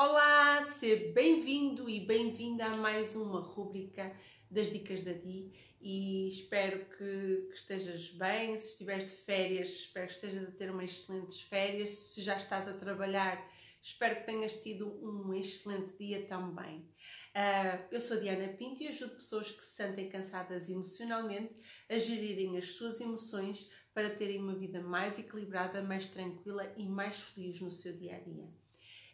Olá, seja bem-vindo e bem-vinda a mais uma rúbrica das Dicas da Di e espero que, que, estejas bem. Se estiveres de férias, espero que estejas a ter umas excelentes férias. Se já estás a trabalhar, espero que tenhas tido um excelente dia também. Uh, eu sou a Diana Pinto e ajudo pessoas que se sentem cansadas emocionalmente a gerirem as suas emoções para terem uma vida mais equilibrada, mais tranquila e mais feliz no seu dia a dia.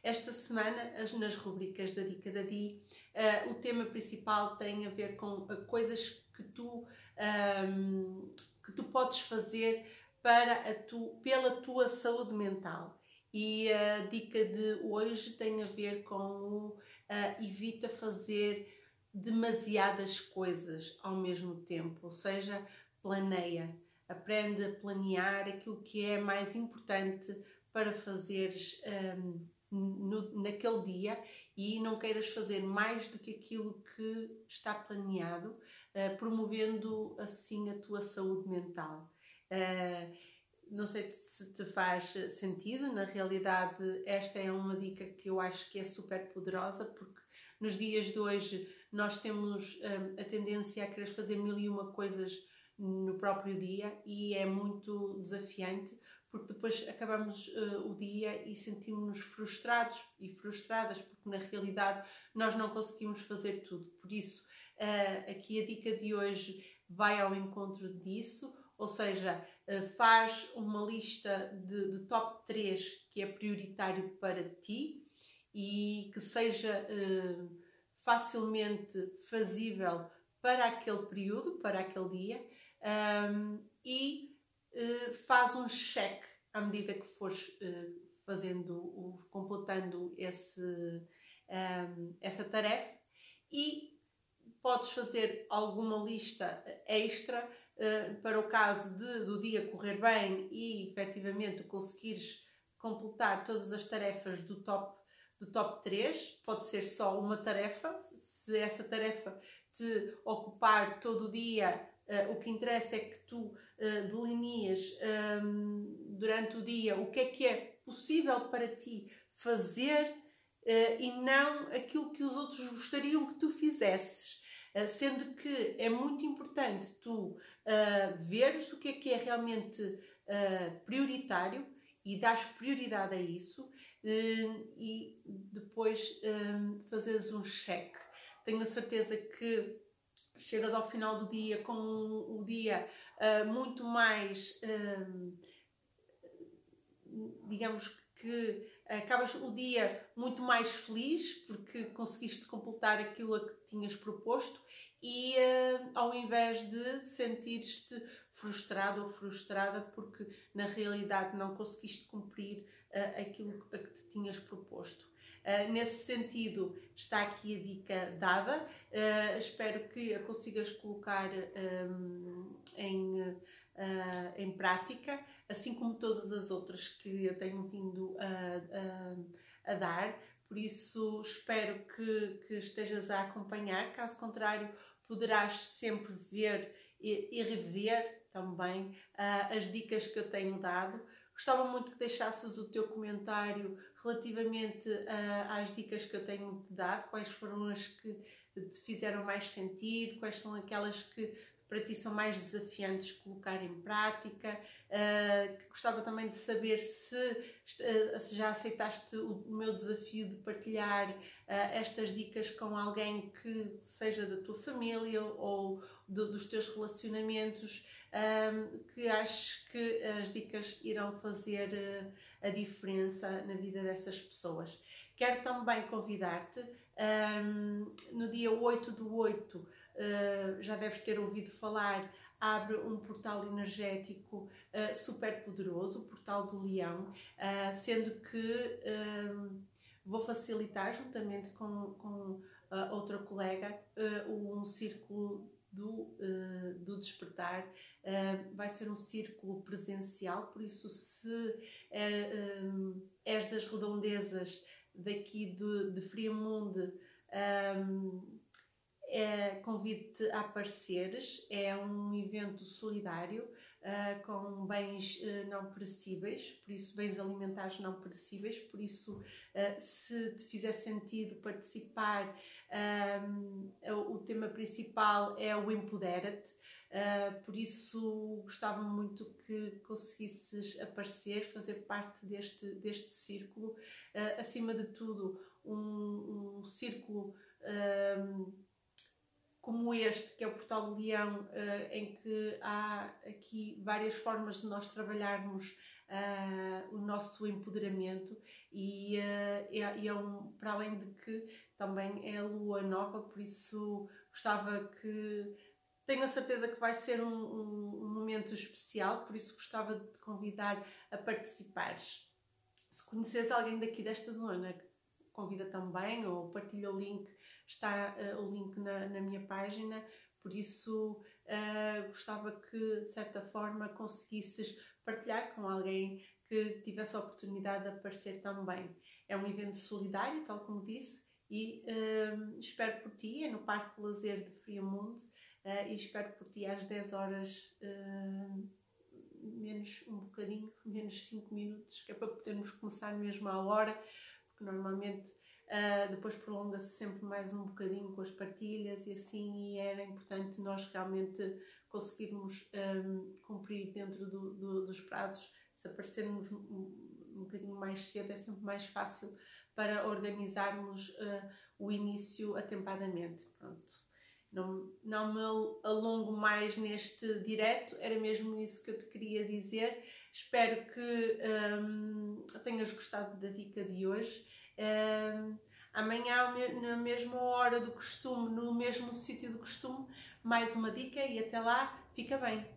Esta semana, nas rubricas da Dica da Di, uh, o tema principal tem a ver com uh, coisas que tu, um, que tu podes fazer para a tu, pela tua saúde mental. E a dica de hoje tem a ver com o uh, evita fazer demasiadas coisas ao mesmo tempo, ou seja, planeia, aprende a planear aquilo que é mais importante para fazeres um, no, naquele dia e não queiras fazer mais do que aquilo que está planeado, uh, promovendo assim a tua saúde mental. Uh, não sei se te faz sentido, na realidade, esta é uma dica que eu acho que é super poderosa, porque nos dias de hoje nós temos um, a tendência a querer fazer mil e uma coisas no próprio dia e é muito desafiante porque depois acabamos uh, o dia e sentimos-nos frustrados e frustradas, porque na realidade nós não conseguimos fazer tudo. Por isso, uh, aqui a dica de hoje vai ao encontro disso, ou seja, uh, faz uma lista de, de, top 3 que é prioritário para ti e que seja facilmente fazível para aquele período, para aquele dia, um, e faz um check à medida que fores uh, fazendo, completando esse, ehm, essa tarefa e podes fazer alguma lista extra uh, para o caso de, do dia correr bem e efetivamente conseguires completar todas as tarefas do top, do top 3. Pode ser só uma tarefa, se essa tarefa te ocupar todo o dia Uh, o que interessa é que tu uh, delineas um, ehm, durante o dia o que é que é possível para ti fazer uh, e não aquilo que os outros gostariam que tu fizesses. Sendo que é muito importante tu veres o que é que é realmente prioritário e dares prioridade a isso e depois fazeres um cheque. Tenho a certeza que chegas ao final do dia com o dia uh, muito mais, uh, digamos que acabas o dia muito mais feliz porque conseguiste completar aquilo a que tinhas proposto e uh, ao invés de sentir-te frustrado ou frustrada porque na realidade não conseguiste cumprir aquilo a que te tinhas proposto. Uh, nesse sentido, está aqui a dica dada. Uh, espero que a consigas colocar um, em, uh, em prática, assim como todas as outras que eu tenho vindo a, a, a dar. Por isso, espero que, que, estejas a acompanhar. Caso contrário, poderás sempre ver e, e rever também as dicas que eu tenho dado. Gostava muito que deixasses o teu comentário relativamente uh, às dicas que eu tenho dado, quais foram as que te fizeram mais sentido, quais são aquelas que para ti são mais desafiantes colocar em prática. Uh, gostava também de saber se, uh, se já aceitaste o, meu desafio de partilhar uh, estas dicas com alguém que seja da tua família ou do, dos teus relacionamentos um, que acho que as dicas irão fazer a diferença na vida dessas pessoas. Quero também convidar-te, um, no dia 8 do 8, uh, já deves ter ouvido falar, abre um portal energético uh, super poderoso, o Portal do Leão, uh, sendo que um, vou facilitar, juntamente com, com outra colega, um círculo do, uh, do despertar. Uh, vai ser um círculo presencial, por isso, se uh, és das redondezas daqui de, de Friamunde, um, é, convido-te a apareceres. É um evento solidário uh, com bens uh, não perecíveis, por isso bens alimentares não perecíveis, por isso uh, se te fizer sentido participar, um, o tema principal é o Empodera-te, por isso gostava muito que conseguisses aparecer, fazer parte deste, deste círculo, acima de tudo um, um círculo um, como este, que é o Portal do Leão, uh, em que há aqui várias formas de nós trabalharmos uh, o nosso empoderamento. E, uh, é, é um, para além de que também é a lua nova, por isso gostava que tenho a certeza que vai ser um, um, um momento especial, por isso gostava de te convidar a participares. Se conheces alguém daqui desta zona, convida também ou partilha o link está uh, o link na, na, minha página, por isso uh, gostava que de certa forma conseguisses partilhar com alguém que tivesse a oportunidade de aparecer também. É um evento solidário, tal como disse, e uh, espero por ti, é no Parque Lazer de Friamundo, uh, e espero por ti às 10 horas, uh, menos um bocadinho, menos 5 minutos, que é para podermos começar mesmo à hora, porque normalmente Uh, depois prolonga-se sempre mais um bocadinho com as partilhas e assim, e era importante nós realmente conseguirmos um, cumprir dentro do, do, dos prazos. Se aparecermos um, um, bocadinho mais cedo, é sempre mais fácil para organizarmos o início atempadamente. Pronto. Não, não me alongo mais neste direto, era mesmo isso que eu te queria dizer. Espero que um, tenhas gostado da dica de hoje. Uh, amanhã, na mesma hora do costume, no mesmo sítio do costume, mais uma dica e até lá, fica bem!